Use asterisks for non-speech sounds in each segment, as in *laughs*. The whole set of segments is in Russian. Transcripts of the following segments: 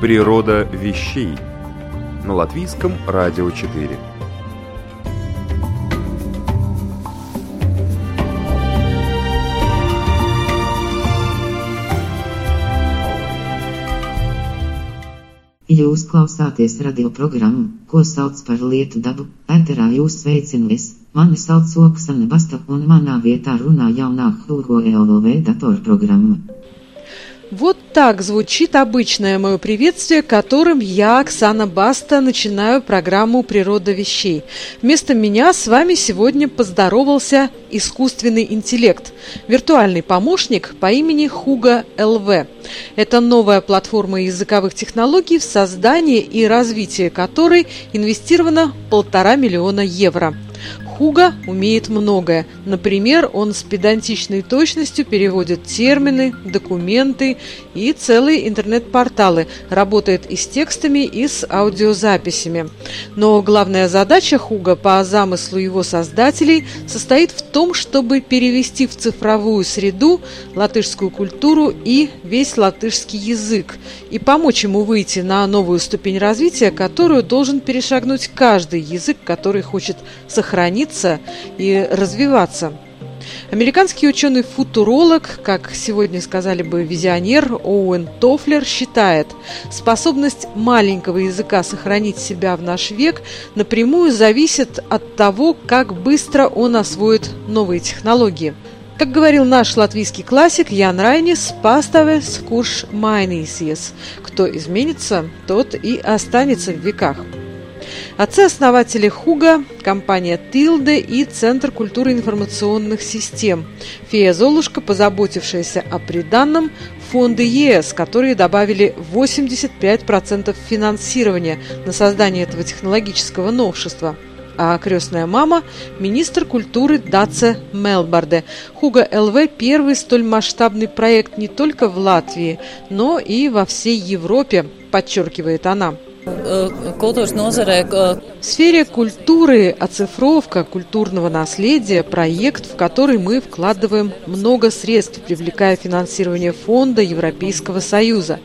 Природа вещей на латвийском радио 4. Jūs klausāties radioprogrammu, ko sauc par lietu dabu, ēterā jūs sveicinu es, mani sauc Oksana Basta un manā vietā runā jaunā Hugo ELV datorprogramma. Вот так звучит обычное мое приветствие, которым я, Оксана Баста, начинаю программу «Природа вещей». Вместо меня с вами сегодня поздоровался искусственный интеллект, виртуальный помощник по имени Хуга ЛВ. Это новая платформа языковых технологий, в создании и развитии которой инвестировано полтора миллиона евро – Хуга умеет многое. Например, он с педантичной точностью переводит термины, документы и целые интернет-порталы, работает и с текстами, и с аудиозаписями. Но главная задача Хуга по замыслу его создателей состоит в том, чтобы перевести в цифровую среду латышскую культуру и весь латышский язык и помочь ему выйти на новую ступень развития, которую должен перешагнуть каждый язык, который хочет сохранить учиться и развиваться. Американский ученый-футуролог, как сегодня сказали бы визионер Оуэн Тофлер, считает, способность маленького языка сохранить себя в наш век напрямую зависит от того, как быстро он освоит новые технологии. Как говорил наш латвийский классик Ян Райнис, «Паставес курш майнисиес» – кто изменится, тот и останется в веках. Отцы-основатели Хуга, компания Тилде и Центр культуры информационных систем. Фея Золушка, позаботившаяся о приданном, фонды ЕС, которые добавили 85% финансирования на создание этого технологического новшества – а крестная мама – министр культуры Даце Мелбарде. Хуга ЛВ – первый столь масштабный проект не только в Латвии, но и во всей Европе, подчеркивает она. В сфере культуры оцифровка культурного наследия – проект, в который мы вкладываем много средств, привлекая финансирование фонда Европейского Союза.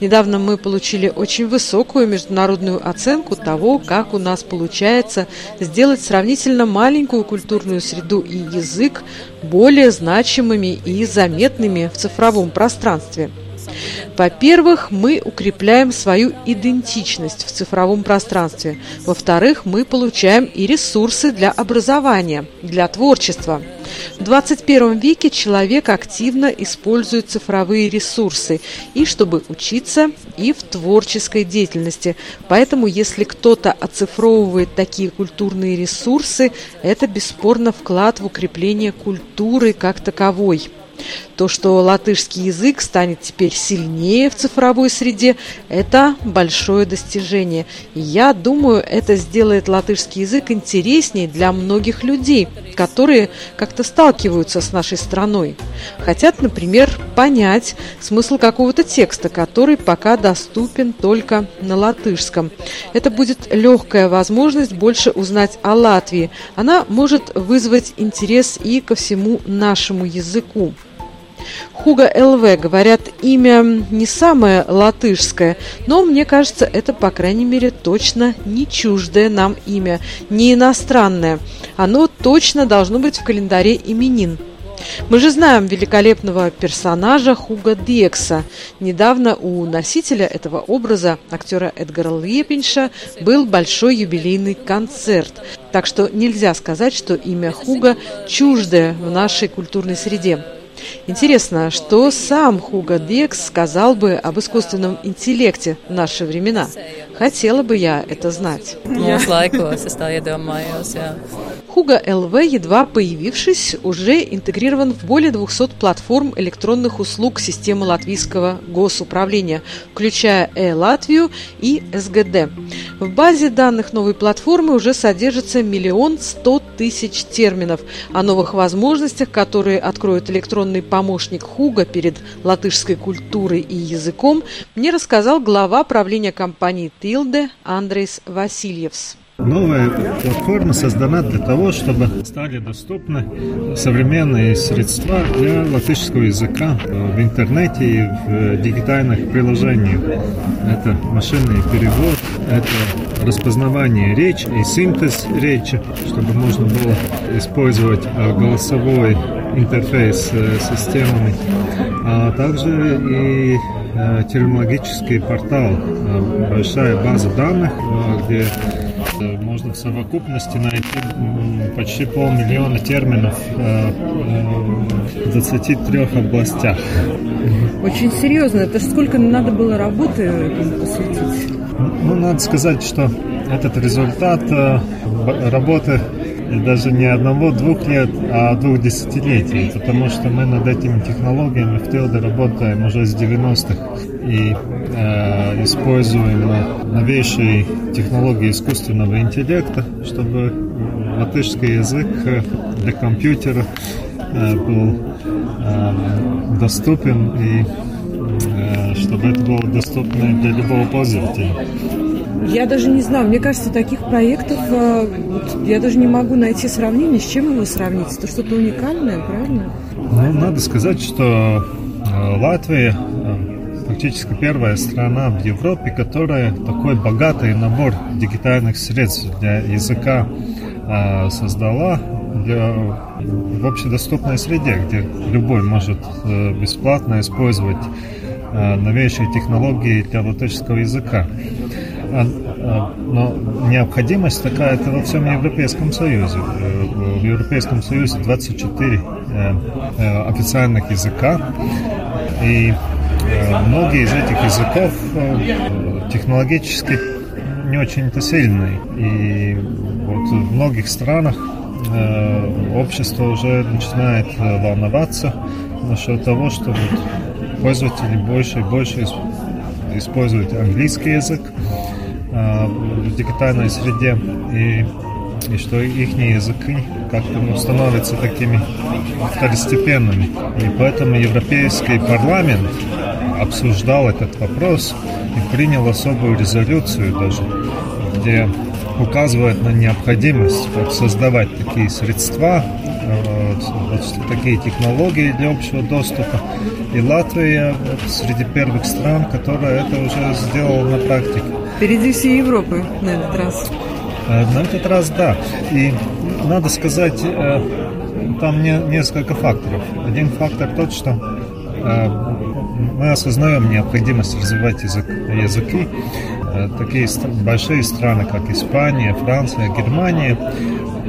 Недавно мы получили очень высокую международную оценку того, как у нас получается сделать сравнительно маленькую культурную среду и язык более значимыми и заметными в цифровом пространстве. Во-первых, мы укрепляем свою идентичность в цифровом пространстве. Во-вторых, мы получаем и ресурсы для образования, для творчества. В 21 веке человек активно использует цифровые ресурсы и чтобы учиться, и в творческой деятельности. Поэтому, если кто-то оцифровывает такие культурные ресурсы, это бесспорно вклад в укрепление культуры как таковой. То, что латышский язык станет теперь сильнее в цифровой среде, это большое достижение. И я думаю, это сделает латышский язык интереснее для многих людей, которые как-то сталкиваются с нашей страной. Хотят, например, понять смысл какого-то текста, который пока доступен только на латышском. Это будет легкая возможность больше узнать о Латвии. Она может вызвать интерес и ко всему нашему языку. Хуга ЛВ, говорят, имя не самое латышское, но мне кажется, это, по крайней мере, точно не чуждое нам имя, не иностранное. Оно точно должно быть в календаре именин. Мы же знаем великолепного персонажа Хуга Декса. Недавно у носителя этого образа, актера Эдгара Лепинша, был большой юбилейный концерт. Так что нельзя сказать, что имя Хуга чуждое в нашей культурной среде. Интересно, что сам Хуга Декс сказал бы об искусственном интеллекте в наши времена? Хотела бы я это знать. Хуга ЛВ, едва появившись, уже интегрирован в более 200 платформ электронных услуг системы латвийского госуправления, включая э-Латвию и СГД. В базе данных новой платформы уже содержится миллион сто тысяч терминов. О новых возможностях, которые откроет электронный помощник Хуга перед латышской культурой и языком, мне рассказал глава правления компании Тилде Андрейс Васильевс. Новая платформа создана для того, чтобы стали доступны современные средства для латышского языка в интернете и в дигитальных приложениях. Это машинный перевод, это распознавание речи и синтез речи, чтобы можно было использовать голосовой интерфейс с системами, а также и терминологический портал, большая база данных, где можно в совокупности найти почти полмиллиона терминов э, в 23 областях. Очень серьезно. Это сколько надо было работы посвятить? Ну, надо сказать, что этот результат э, работы даже не одного-двух лет, а двух десятилетий, потому что мы над этими технологиями в Телде работаем уже с 90-х и э, используем новейшие технологии искусственного интеллекта, чтобы латышский язык для компьютера э, был э, доступен и э, чтобы это было доступно для любого пользователя. Я даже не знаю, мне кажется, таких проектов э, я даже не могу найти сравнение, с чем его сравнить. Это что-то уникальное, правильно? Ну, надо сказать, что э, Латвия э, фактически первая страна в Европе, которая такой богатый набор дигитальных средств для языка создала для, в общедоступной среде, где любой может бесплатно использовать новейшие технологии для латышского языка. А, а, но необходимость такая это во всем Европейском Союзе. Э, в Европейском Союзе 24 э, э, официальных языка, и многие из этих языков технологически не очень-то сильные. И вот в многих странах общество уже начинает волноваться насчет того, что пользователи больше и больше используют английский язык, в дигитальной среде и, и что их языки как-то ну, становятся такими второстепенными. И поэтому Европейский парламент обсуждал этот вопрос и принял особую резолюцию даже, где указывает на необходимость вот, создавать такие средства, э, вот, вот, такие технологии для общего доступа. И Латвия вот, среди первых стран, которая это уже сделала на практике. Впереди всей Европы на этот раз. Э, на этот раз, да. И надо сказать, э, там не, несколько факторов. Один фактор тот, что э, мы осознаем необходимость развивать язык, языки. Такие большие страны, как Испания, Франция, Германия,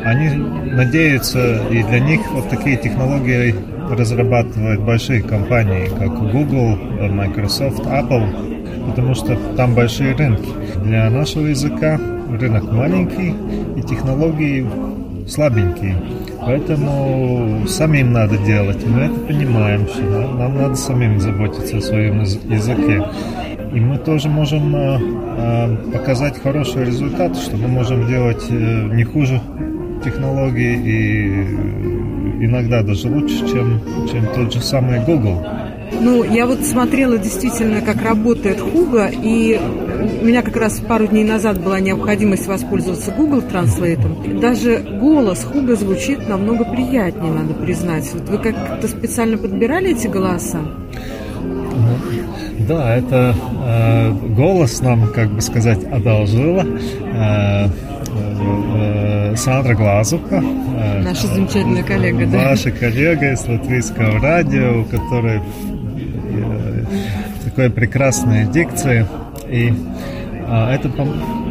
они надеются, и для них вот такие технологии разрабатывают большие компании, как Google, Microsoft, Apple потому что там большие рынки. Для нашего языка рынок маленький и технологии слабенькие. Поэтому самим надо делать. Мы это понимаем, что нам надо самим заботиться о своем языке. И мы тоже можем э, э, показать хороший результат, что мы можем делать э, не хуже технологии и иногда даже лучше, чем, чем тот же самый Google. Ну, я вот смотрела действительно, как работает Хуга, и у меня как раз пару дней назад была необходимость воспользоваться Google Translate. Даже голос Хуга звучит намного приятнее, надо признать. Вот вы как-то специально подбирали эти голоса? Да, это э, голос нам, как бы сказать, одолжила э, э, Сандра Глазука. Э, Наша замечательная коллега, да? Ваша коллега из Латвийского радио, у которой такой прекрасной дикции. И а, это,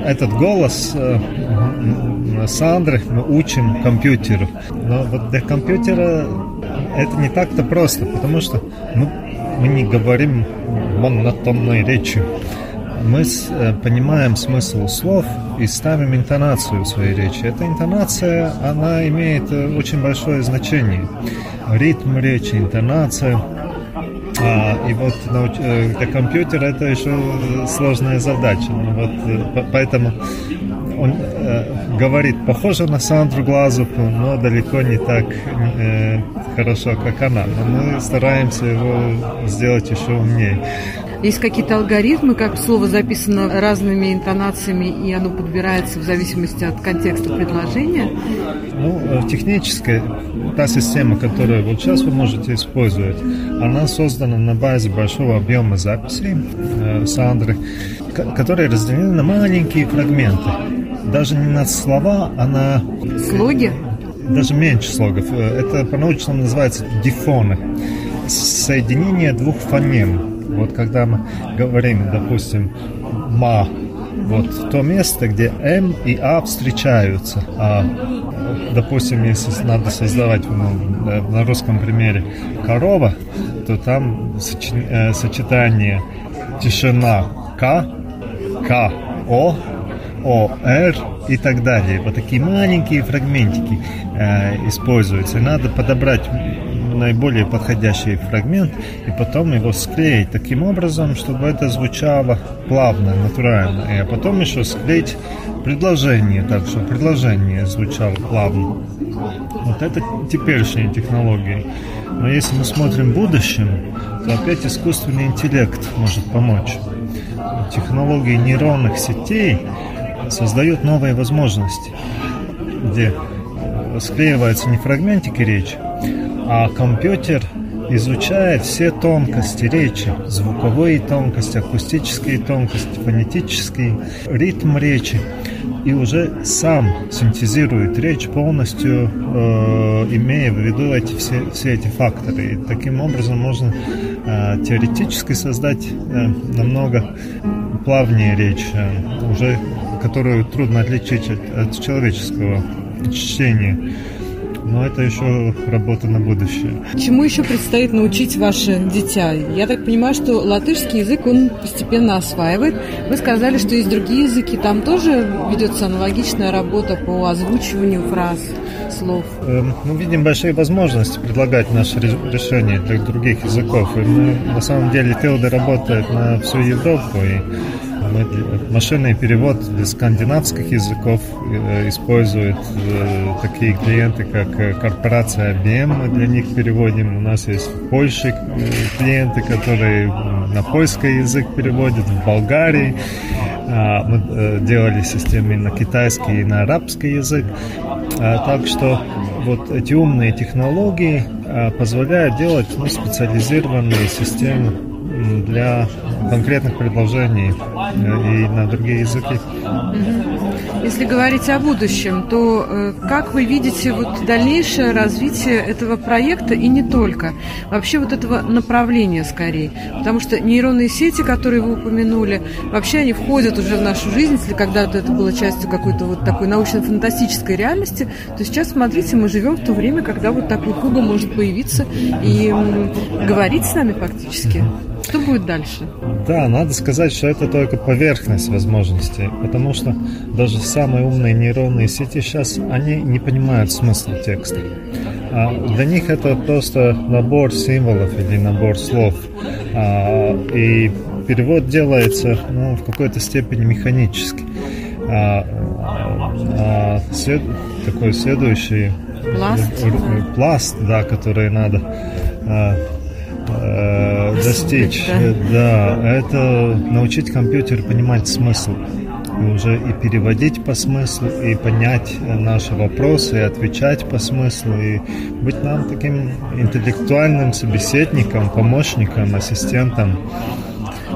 этот голос а, Сандры мы учим компьютеру. Но вот для компьютера это не так-то просто, потому что мы, мы не говорим монотонной речью. мы э, понимаем смысл слов и ставим интонацию в своей речи. Эта интонация, она имеет э, очень большое значение. Ритм речи, интонация. А, и вот э, для компьютера это еще сложная задача. Ну, вот, поэтому он э, говорит похоже на Сандру Глазову, но далеко не так э, хорошо, как она. Но мы стараемся его сделать еще умнее. Есть какие-то алгоритмы, как слово записано разными интонациями, и оно подбирается в зависимости от контекста предложения? Ну, э, техническая, та система, которую вот сейчас вы можете использовать, она создана на базе большого объема записей э, Сандры, которые разделены на маленькие фрагменты. Даже не на слова, а на... Слоги? Даже меньше слогов. Э, это по-научному называется дифоны. Соединение двух фонем. Вот когда мы говорим, допустим, «ма», вот то место, где «м» и «а» встречаются, а допустим, если надо создавать ну, на русском примере корова, то там э, сочетание тишина К, К, О, Р и так далее. Вот такие маленькие фрагментики э, используются. Надо подобрать наиболее подходящий фрагмент и потом его склеить таким образом, чтобы это звучало плавно, натурально. А потом еще склеить предложение так, чтобы предложение звучало плавно. Вот это теперешние технологии. Но если мы смотрим в будущем, то опять искусственный интеллект может помочь. Технологии нейронных сетей создают новые возможности, где склеиваются не фрагментики речи, а компьютер изучает все тонкости речи, звуковые тонкости, акустические тонкости, фонетические, ритм речи, и уже сам синтезирует речь полностью, э, имея в виду эти, все, все эти факторы. И таким образом можно э, теоретически создать э, намного плавнее речь, э, уже которую трудно отличить от, от человеческого чтения но это еще работа на будущее. Чему еще предстоит научить ваше дитя? Я так понимаю, что латышский язык он постепенно осваивает. Вы сказали, что есть другие языки, там тоже ведется аналогичная работа по озвучиванию фраз, слов. Эм, мы видим большие возможности предлагать наши решения для других языков. И мы, на самом деле, Телда работает на всю Европу. И Машинный перевод для скандинавских языков э, используют э, такие клиенты, как э, корпорация IBM, мы для них переводим. У нас есть в Польше клиенты, которые на польский язык переводят, в Болгарии. А, мы делали системы на китайский и на арабский язык. А, так что вот эти умные технологии позволяют делать ну, специализированные системы для конкретных предложений э, и на другие языки. Если говорить о будущем, то э, как вы видите вот дальнейшее развитие этого проекта и не только? Вообще вот этого направления скорее. Потому что нейронные сети, которые вы упомянули, вообще они входят уже в нашу жизнь. Если когда-то это было частью какой-то вот такой научно-фантастической реальности, то сейчас, смотрите, мы живем в то время, когда вот такой Google может появиться и говорить с нами фактически. Что будет дальше? Да, надо сказать, что это только поверхность возможностей, потому что даже самые умные нейронные сети сейчас, они не понимают смысла текста. А для них это просто набор символов или набор слов. А, и перевод делается ну, в какой-то степени механически. А, а, след, такой следующий пласт, пласт да, который надо а, э, достичь. Да. да, это научить компьютер понимать смысл. И уже и переводить по смыслу, и понять наши вопросы, и отвечать по смыслу, и быть нам таким интеллектуальным собеседником, помощником, ассистентом.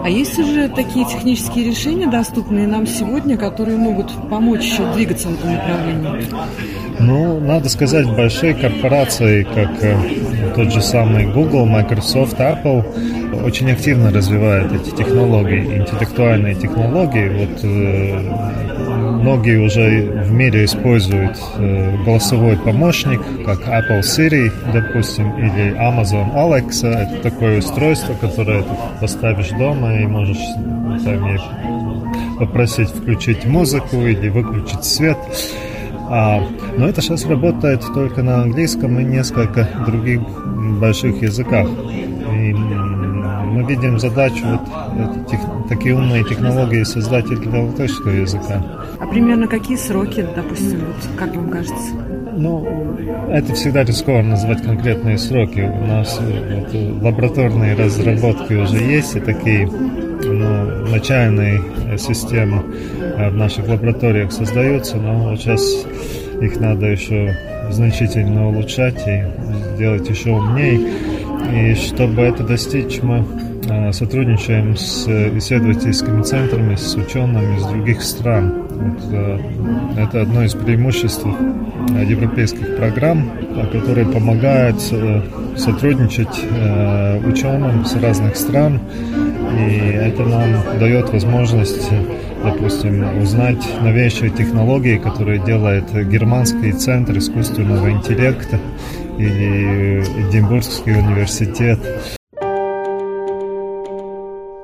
А есть уже такие технические решения, доступные нам сегодня, которые могут помочь еще двигаться в этом направлении? Ну, надо сказать, большие корпорации, как э, тот же самый Google, Microsoft, Apple, очень активно развивает эти технологии, интеллектуальные технологии. Вот э, многие уже в мире используют э, голосовой помощник, как Apple Siri, допустим, или Amazon Alexa. Это такое устройство, которое ты поставишь дома и можешь там, попросить включить музыку или выключить свет. А, но это сейчас работает только на английском и несколько других больших языках. И мы видим задачу вот тех, такие умные технологии создать для латышского языка. А примерно какие сроки, допустим, вот, как вам кажется? Ну, это всегда рискованно называть конкретные сроки. У нас вот, лабораторные разработки уже есть, и такие ну, начальные системы э, в наших лабораториях создаются, но вот сейчас их надо еще значительно улучшать и сделать еще умнее. И чтобы это достичь, мы сотрудничаем с исследовательскими центрами, с учеными из других стран. Вот, э, это одно из преимуществ европейских программ, которые помогают сотрудничать ученым с разных стран и это нам дает возможность, допустим, узнать новейшие технологии, которые делает Германский центр искусственного интеллекта или Эдинбургский университет.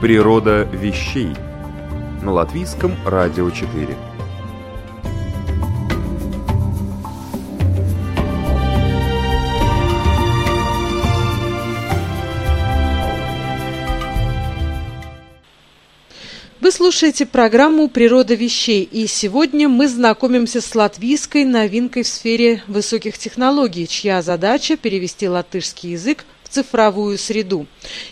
Природа вещей. На латвийском радио 4. слушаете программу «Природа вещей» и сегодня мы знакомимся с латвийской новинкой в сфере высоких технологий, чья задача – перевести латышский язык цифровую среду.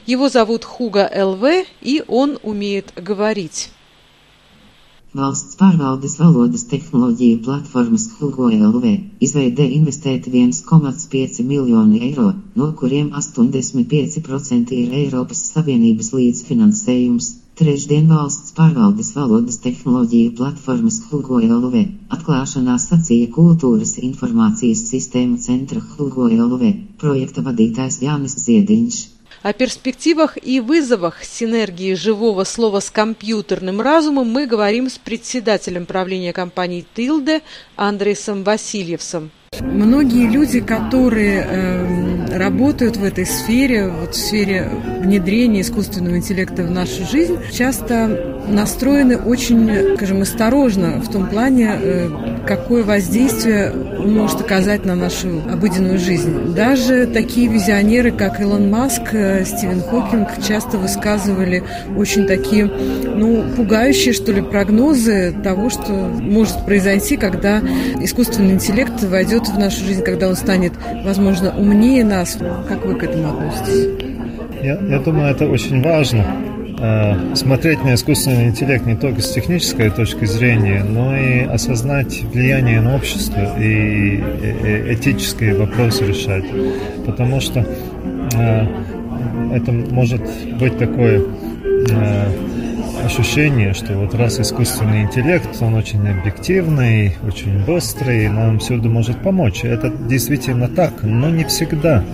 Его зовут Хуга ЛВ, и он умеет говорить. Valsts pārvaldes valodas tehnoloģiju platformas Hugo LV izveidē investēt 1,5 miljonu eiro, no kuriem 85% ir Eiropas Savienības līdzfinansējums. Trešdien valsts pārvaldes valodas tehnoloģiju platformas Hugo LV atklāšanā sacīja Kultūras informācijas sistēmu centra Hugo LV projekta vadītājs Jānis Ziediņš. О перспективах и вызовах синергии живого слова с компьютерным разумом мы говорим с председателем правления компании «Тилде» Андресом Васильевсом. Многие люди, которые э, работают в этой сфере, вот в сфере внедрения искусственного интеллекта в нашу жизнь, часто настроены очень, скажем, осторожно в том плане, э, какое воздействие он может оказать на нашу обыденную жизнь. Даже такие визионеры, как Илон Маск, э, Стивен Хокинг, часто высказывали очень такие, ну, пугающие, что ли, прогнозы того, что может произойти, когда искусственный интеллект войдет в нашу жизнь, когда он станет, возможно, умнее нас. Как вы к этому относитесь? Я, я думаю, это очень важно. Э, смотреть на искусственный интеллект не только с технической точки зрения, но и осознать влияние на общество и этические вопросы решать. Потому что э, это может быть такое э, ощущение, что вот раз искусственный интеллект, он очень объективный, очень быстрый, нам всюду может помочь. Это действительно так, но не всегда.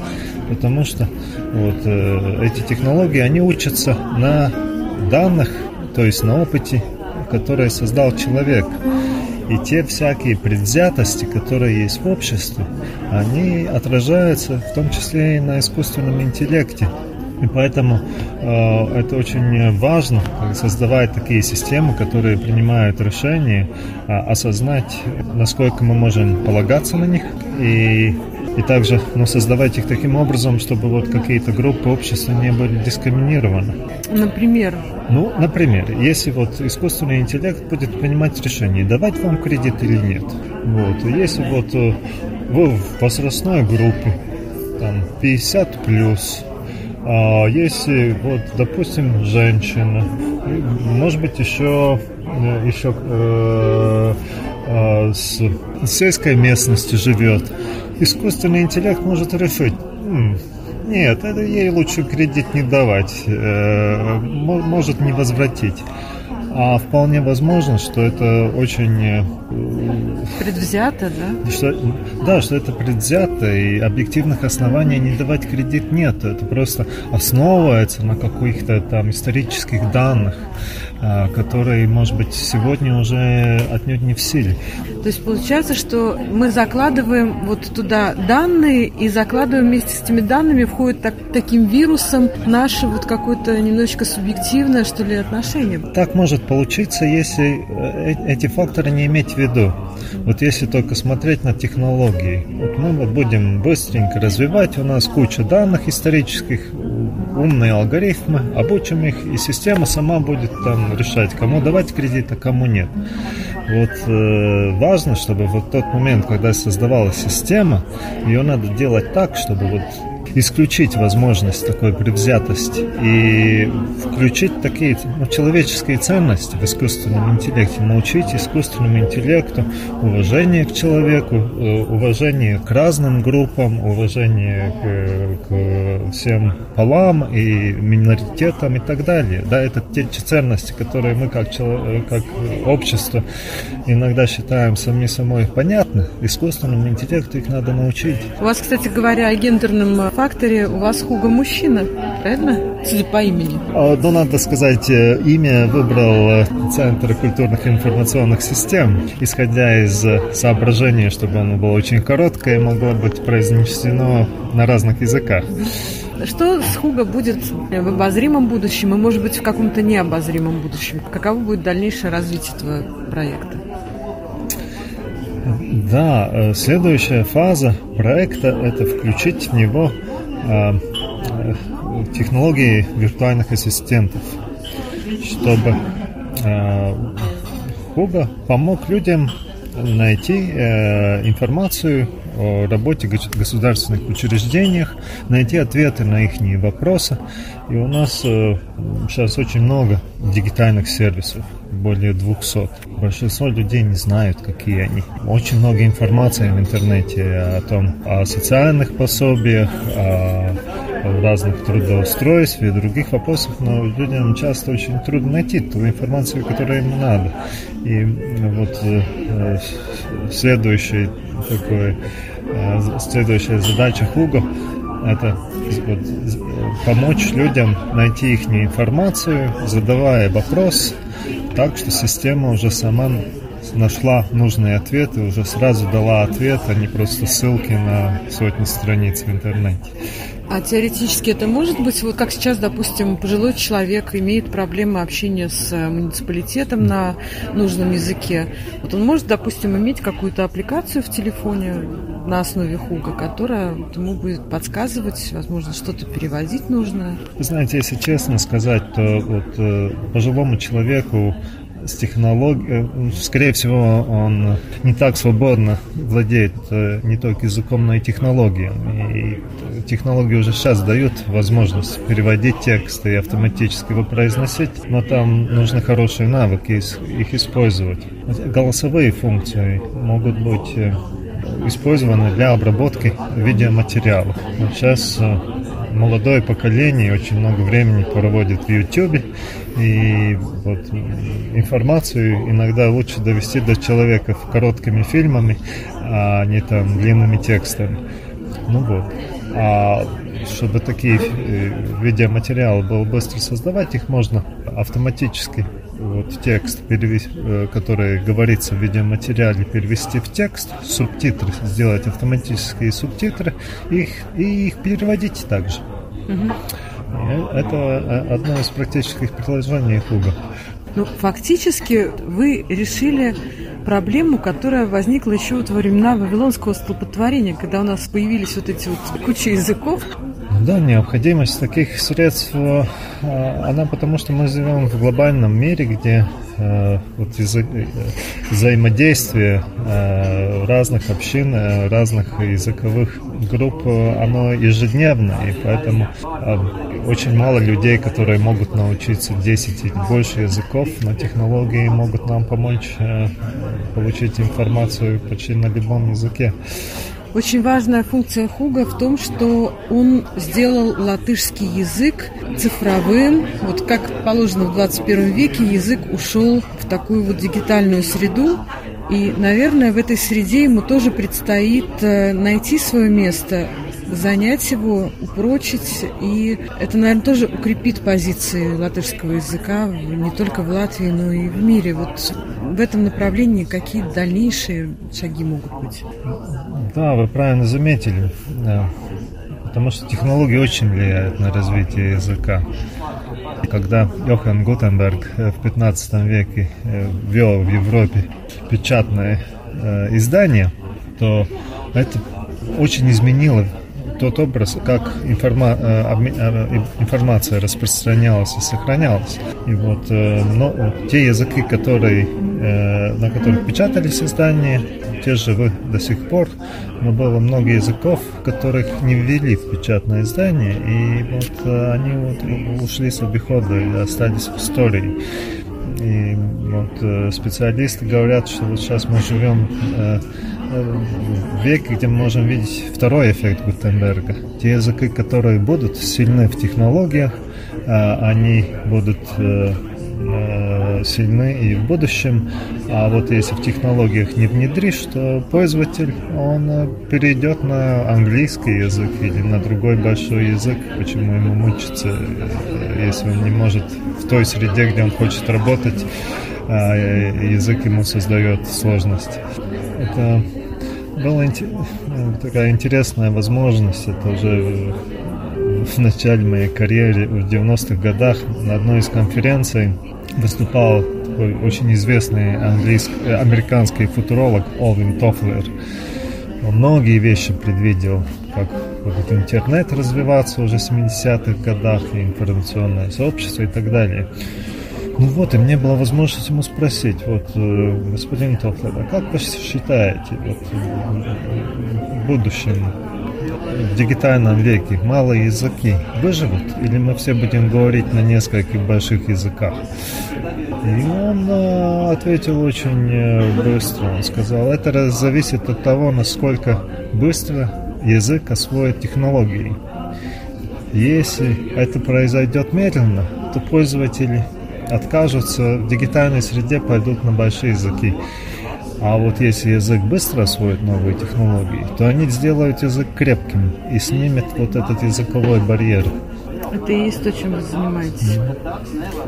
Потому что вот э, эти технологии, они учатся на данных, то есть на опыте, который создал человек. И те всякие предвзятости, которые есть в обществе, они отражаются в том числе и на искусственном интеллекте. И поэтому э, это очень важно, создавать такие системы, которые принимают решения, э, осознать, насколько мы можем полагаться на них и и также ну, создавать их таким образом, чтобы вот какие-то группы общества не были дискриминированы. Например? Ну, например, если вот искусственный интеллект будет принимать решение, давать вам кредит или нет. Вот. Если вот э, вы в возрастной группе, там 50 плюс. А если вот, допустим, женщина, может быть еще еще э, э, с сельской местности живет, искусственный интеллект может решить. Нет, это ей лучше кредит не давать, э, может не возвратить. А вполне возможно, что это очень... Э, предвзято, да? Что, да, что это предвзято, и объективных оснований не давать кредит нет. Это просто основывается на каких-то там исторических данных. А, которые, может быть, сегодня уже отнюдь не в силе. То есть получается, что мы закладываем вот туда данные и закладываем вместе с этими данными входит так, таким вирусом наше вот какое-то немножечко субъективное, что ли, отношение. Так может получиться, если э, э, эти факторы не иметь в виду. Вот если только смотреть на технологии. Вот мы будем быстренько развивать, у нас куча данных исторических, умные алгоритмы, обучим их, и система сама будет там решать, кому давать кредит, а кому нет. Вот э, важно, чтобы вот тот момент, когда создавалась система, ее надо делать так, чтобы вот исключить возможность такой предвзятости и включить такие ну, человеческие ценности в искусственном интеллекте, научить искусственному интеллекту уважение к человеку, э, уважение к разным группам, уважение к, к всем полам и миноритетам и так далее. Да, это те ценности, которые мы как, как общество иногда считаем сами собой понятны. Искусственному интеллекту их надо научить. У вас, кстати говоря, о гендерном факторе у вас Хуга мужчина, правильно? Судя по имени. А, ну, надо сказать, э, имя выбрал э, Центр культурных и информационных систем, исходя из э, соображения, чтобы оно было очень короткое и могло быть произнесено на разных языках. Что с Хуга будет в обозримом будущем и, может быть, в каком-то необозримом будущем? Каково будет дальнейшее развитие этого проекта? Да, следующая фаза проекта – это включить в него Э, технологии виртуальных ассистентов, чтобы Хуга э, помог людям найти э, информацию о работе государственных учреждениях, найти ответы на их вопросы. И у нас сейчас очень много дигитальных сервисов, более 200. Большинство людей не знают, какие они. Очень много информации в интернете о том, о социальных пособиях, о разных трудоустройствах и других вопросах, но людям часто очень трудно найти ту информацию, которая им надо. И вот э, следующий такой, э, следующая задача Хуго это вот, помочь людям найти их информацию, задавая вопрос, так что система уже сама нашла нужные ответы, уже сразу дала ответ, а не просто ссылки на сотни страниц в интернете. А теоретически это может быть, вот как сейчас, допустим, пожилой человек имеет проблемы общения с э, муниципалитетом на нужном языке. Вот он может, допустим, иметь какую-то аппликацию в телефоне на основе Хуга, которая ему будет подсказывать, возможно, что-то переводить нужно. Знаете, если честно сказать, то вот э, пожилому человеку с технологией, э, скорее всего, он не так свободно владеет не только языком, но и технологиями. И технологии уже сейчас дают возможность переводить тексты и автоматически его произносить, но там нужны хорошие навыки их использовать. Голосовые функции могут быть э, использованы для обработки видеоматериалов. Сейчас молодое поколение очень много времени проводит в YouTube, и вот информацию иногда лучше довести до человека короткими фильмами, а не там длинными текстами. Ну вот. А чтобы такие э, видеоматериалы было быстро создавать, их можно автоматически вот текст, перевести, э, который говорится в видеоматериале, перевести в текст, субтитры, сделать автоматические субтитры их, и их переводить также. Угу. Это одно из практических приложений Хуга. Ну, фактически вы решили проблему, которая возникла еще вот во времена Вавилонского столпотворения, когда у нас появились вот эти вот куча языков. Да, необходимость таких средств, э, она потому что мы живем в глобальном мире, где вот язык, э, взаимодействие э, разных общин, э, разных языковых групп, э, оно ежедневно, и поэтому э, очень мало людей, которые могут научиться 10 и больше языков, но технологии могут нам помочь э, получить информацию почти на любом языке. Очень важная функция Хуга в том, что он сделал латышский язык цифровым. Вот как положено в 21 веке, язык ушел в такую вот дигитальную среду. И, наверное, в этой среде ему тоже предстоит э, найти свое место занять его, упрочить, и это, наверное, тоже укрепит позиции латышского языка не только в Латвии, но и в мире. Вот в этом направлении какие дальнейшие шаги могут быть? Да, вы правильно заметили, да. потому что технологии очень влияют на развитие языка. Когда Йохан Гутенберг в 15 веке э, ввел в Европе печатное э, издание, то это очень изменило тот образ, как информа, э, э, информация распространялась и сохранялась. И вот э, но, те языки, которые, на которых печатались издания, те живы до сих пор, но было много языков, которых не ввели в печатное издание, и вот они вот ушли с обихода и остались в истории. И вот специалисты говорят, что вот сейчас мы живем век, где мы можем видеть второй эффект Гутенберга. Те языки, которые будут сильны в технологиях, а, они будут э, э, сильны и в будущем. А вот если в технологиях не внедришь, то пользователь, он э, перейдет на английский язык или на другой большой язык. Почему ему мучиться, если он не может в той среде, где он хочет работать, а язык ему создает сложность. Это была такая интересная возможность. Это уже в начале моей карьеры, в 90-х годах, на одной из конференций выступал такой очень известный английский, э, американский футуролог Олвин Тофлер. Он многие вещи предвидел, как будет интернет развиваться уже в 70-х годах, и информационное сообщество и так далее. Ну вот, и мне была возможность ему спросить, вот, э, господин Тофлер, а как вы считаете, вот, в будущем, в дигитальном веке, малые языки выживут, или мы все будем говорить на нескольких больших языках? И он э, ответил очень э, быстро, он сказал, это зависит от того, насколько быстро язык освоит технологии. Если это произойдет медленно, то пользователи откажутся в дигитальной среде, пойдут на большие языки. А вот если язык быстро освоит новые технологии, то они сделают язык крепким и снимет вот этот языковой барьер. Это и есть то, чем вы занимаетесь.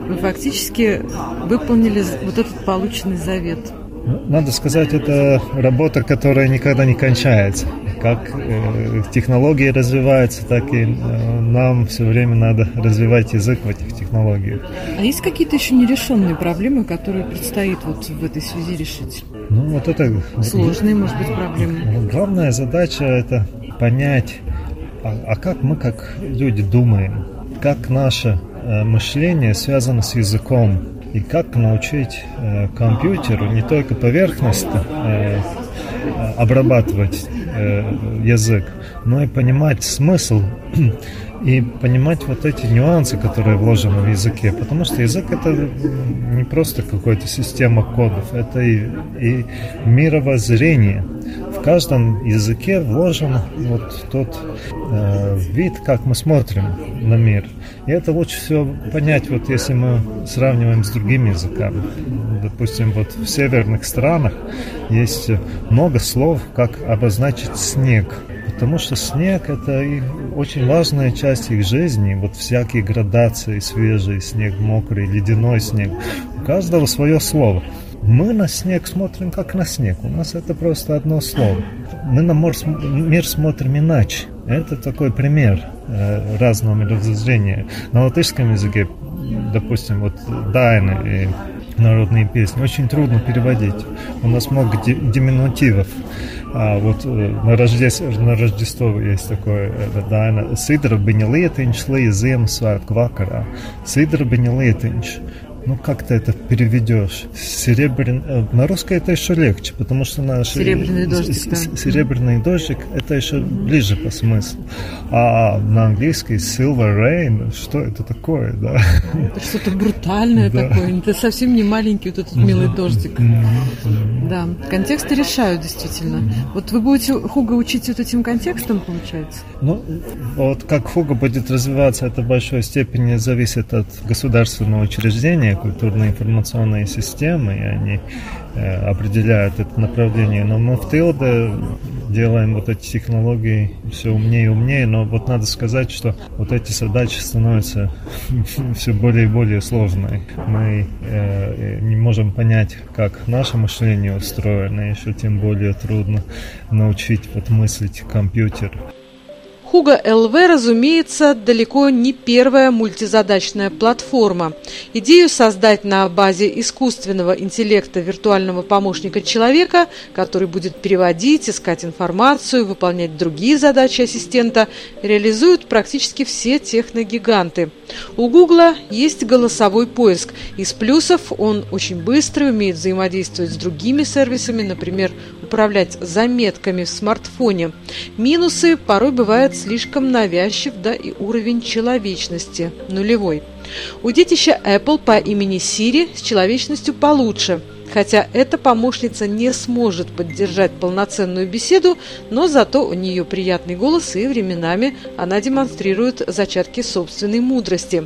Вы фактически выполнили вот этот полученный завет. Надо сказать, это работа, которая никогда не кончается. Как э, технологии развиваются, так и э, нам все время надо развивать язык в этих технологиях. А есть какие-то еще нерешенные проблемы, которые предстоит вот в этой связи решить? Ну, вот это... Сложные, может быть, проблемы. Главная задача это понять, а, а как мы, как люди, думаем, как наше э, мышление связано с языком, и как научить э, компьютеру не только поверхностно э, обрабатывать э, язык, но и понимать смысл *clears throat* и понимать вот эти нюансы, которые вложены в языке. Потому что язык это не просто какая-то система кодов, это и, и мировоззрение. В каждом языке вложен вот тот э, вид, как мы смотрим на мир. И это лучше всего понять, вот если мы сравниваем с другими языками. Допустим, вот в северных странах есть много слов, как обозначить снег потому что снег – это очень важная часть их жизни. Вот всякие градации, свежий снег, мокрый, ледяной снег. У каждого свое слово. Мы на снег смотрим как на снег. У нас это просто одно слово. Мы на мир смотрим иначе. Это такой пример э, разного мировоззрения. На латышском языке, допустим, вот дайны и народные песни очень трудно переводить. У нас много диминутивов. А вот э, на, Рождество, на Рождество есть такое, Daina, Sidra viņa lietiņš līdz Ziemassvētku vakarā. Sidra viņa lietiņš. Ну как ты это переведешь? Серебряный... Э, на русском это еще легче, потому что наш... Серебряный дождик, да. Серебряный дождик, это еще ближе по смыслу. А на английский silver rain, что это такое, да? Это что-то брутальное да. такое, это совсем не маленький вот этот милый дождик. Да, контексты решают действительно. Вот вы будете Хуга учить вот этим контекстом, получается? Ну, вот как Хуга будет развиваться, это в большой степени зависит от государственного учреждения, культурно-информационной системы, и они э, определяют это направление. Но мы в Тилде делаем вот эти технологии все умнее и умнее, но вот надо сказать, что вот эти задачи становятся *laughs* все более и более сложные. Мы э, не можем понять, как наше мышление устроено, еще тем более трудно научить вот мыслить компьютер. Хуга ЛВ, разумеется, далеко не первая мультизадачная платформа. Идею создать на базе искусственного интеллекта виртуального помощника человека, который будет переводить, искать информацию, выполнять другие задачи ассистента, реализуют практически все техногиганты. У Гугла есть голосовой поиск. Из плюсов он очень быстрый, умеет взаимодействовать с другими сервисами, например, управлять заметками в смартфоне. Минусы порой бывают слишком навязчив, да и уровень человечности нулевой. У детища Apple по имени Siri с человечностью получше – Хотя эта помощница не сможет поддержать полноценную беседу, но зато у нее приятный голос и временами она демонстрирует зачатки собственной мудрости.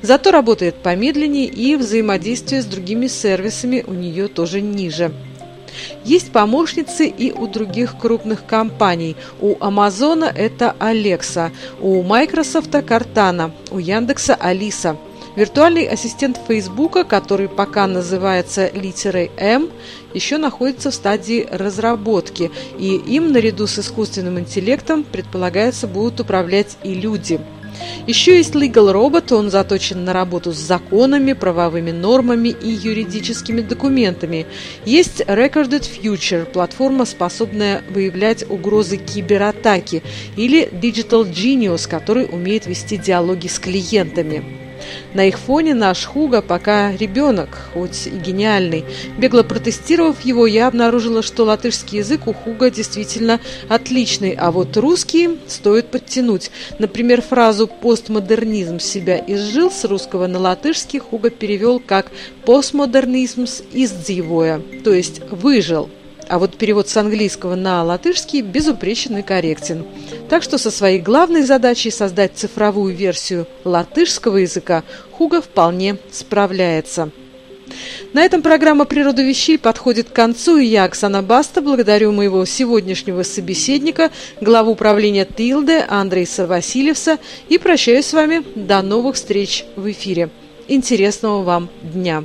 Зато работает помедленнее и взаимодействие с другими сервисами у нее тоже ниже. Есть помощницы и у других крупных компаний. У Амазона это Alexa, у Microsoft Cortana, у Яндекса Алиса. Виртуальный ассистент Фейсбука, который пока называется литерой М, еще находится в стадии разработки, и им наряду с искусственным интеллектом предполагается будут управлять и люди – еще есть Legal Robot, он заточен на работу с законами, правовыми нормами и юридическими документами. Есть Recorded Future, платформа, способная выявлять угрозы кибератаки, или Digital Genius, который умеет вести диалоги с клиентами. На их фоне наш Хуга пока ребенок, хоть и гениальный. Бегло протестировав его, я обнаружила, что латышский язык у Хуга действительно отличный, а вот русский стоит подтянуть. Например, фразу «постмодернизм себя изжил» с русского на латышский Хуга перевел как «постмодернизм издзивоя», то есть «выжил». А вот перевод с английского на латышский безупречен и корректен. Так что со своей главной задачей создать цифровую версию латышского языка Хуга вполне справляется. На этом программа «Природа вещей» подходит к концу, и я, Оксана Баста, благодарю моего сегодняшнего собеседника, главу управления ТИЛДе Андрея Васильевса, и прощаюсь с вами до новых встреч в эфире. Интересного вам дня!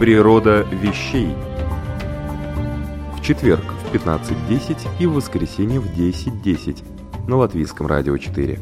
Природа вещей. В четверг в 15.10 и в воскресенье в 10.10 на Латвийском радио 4.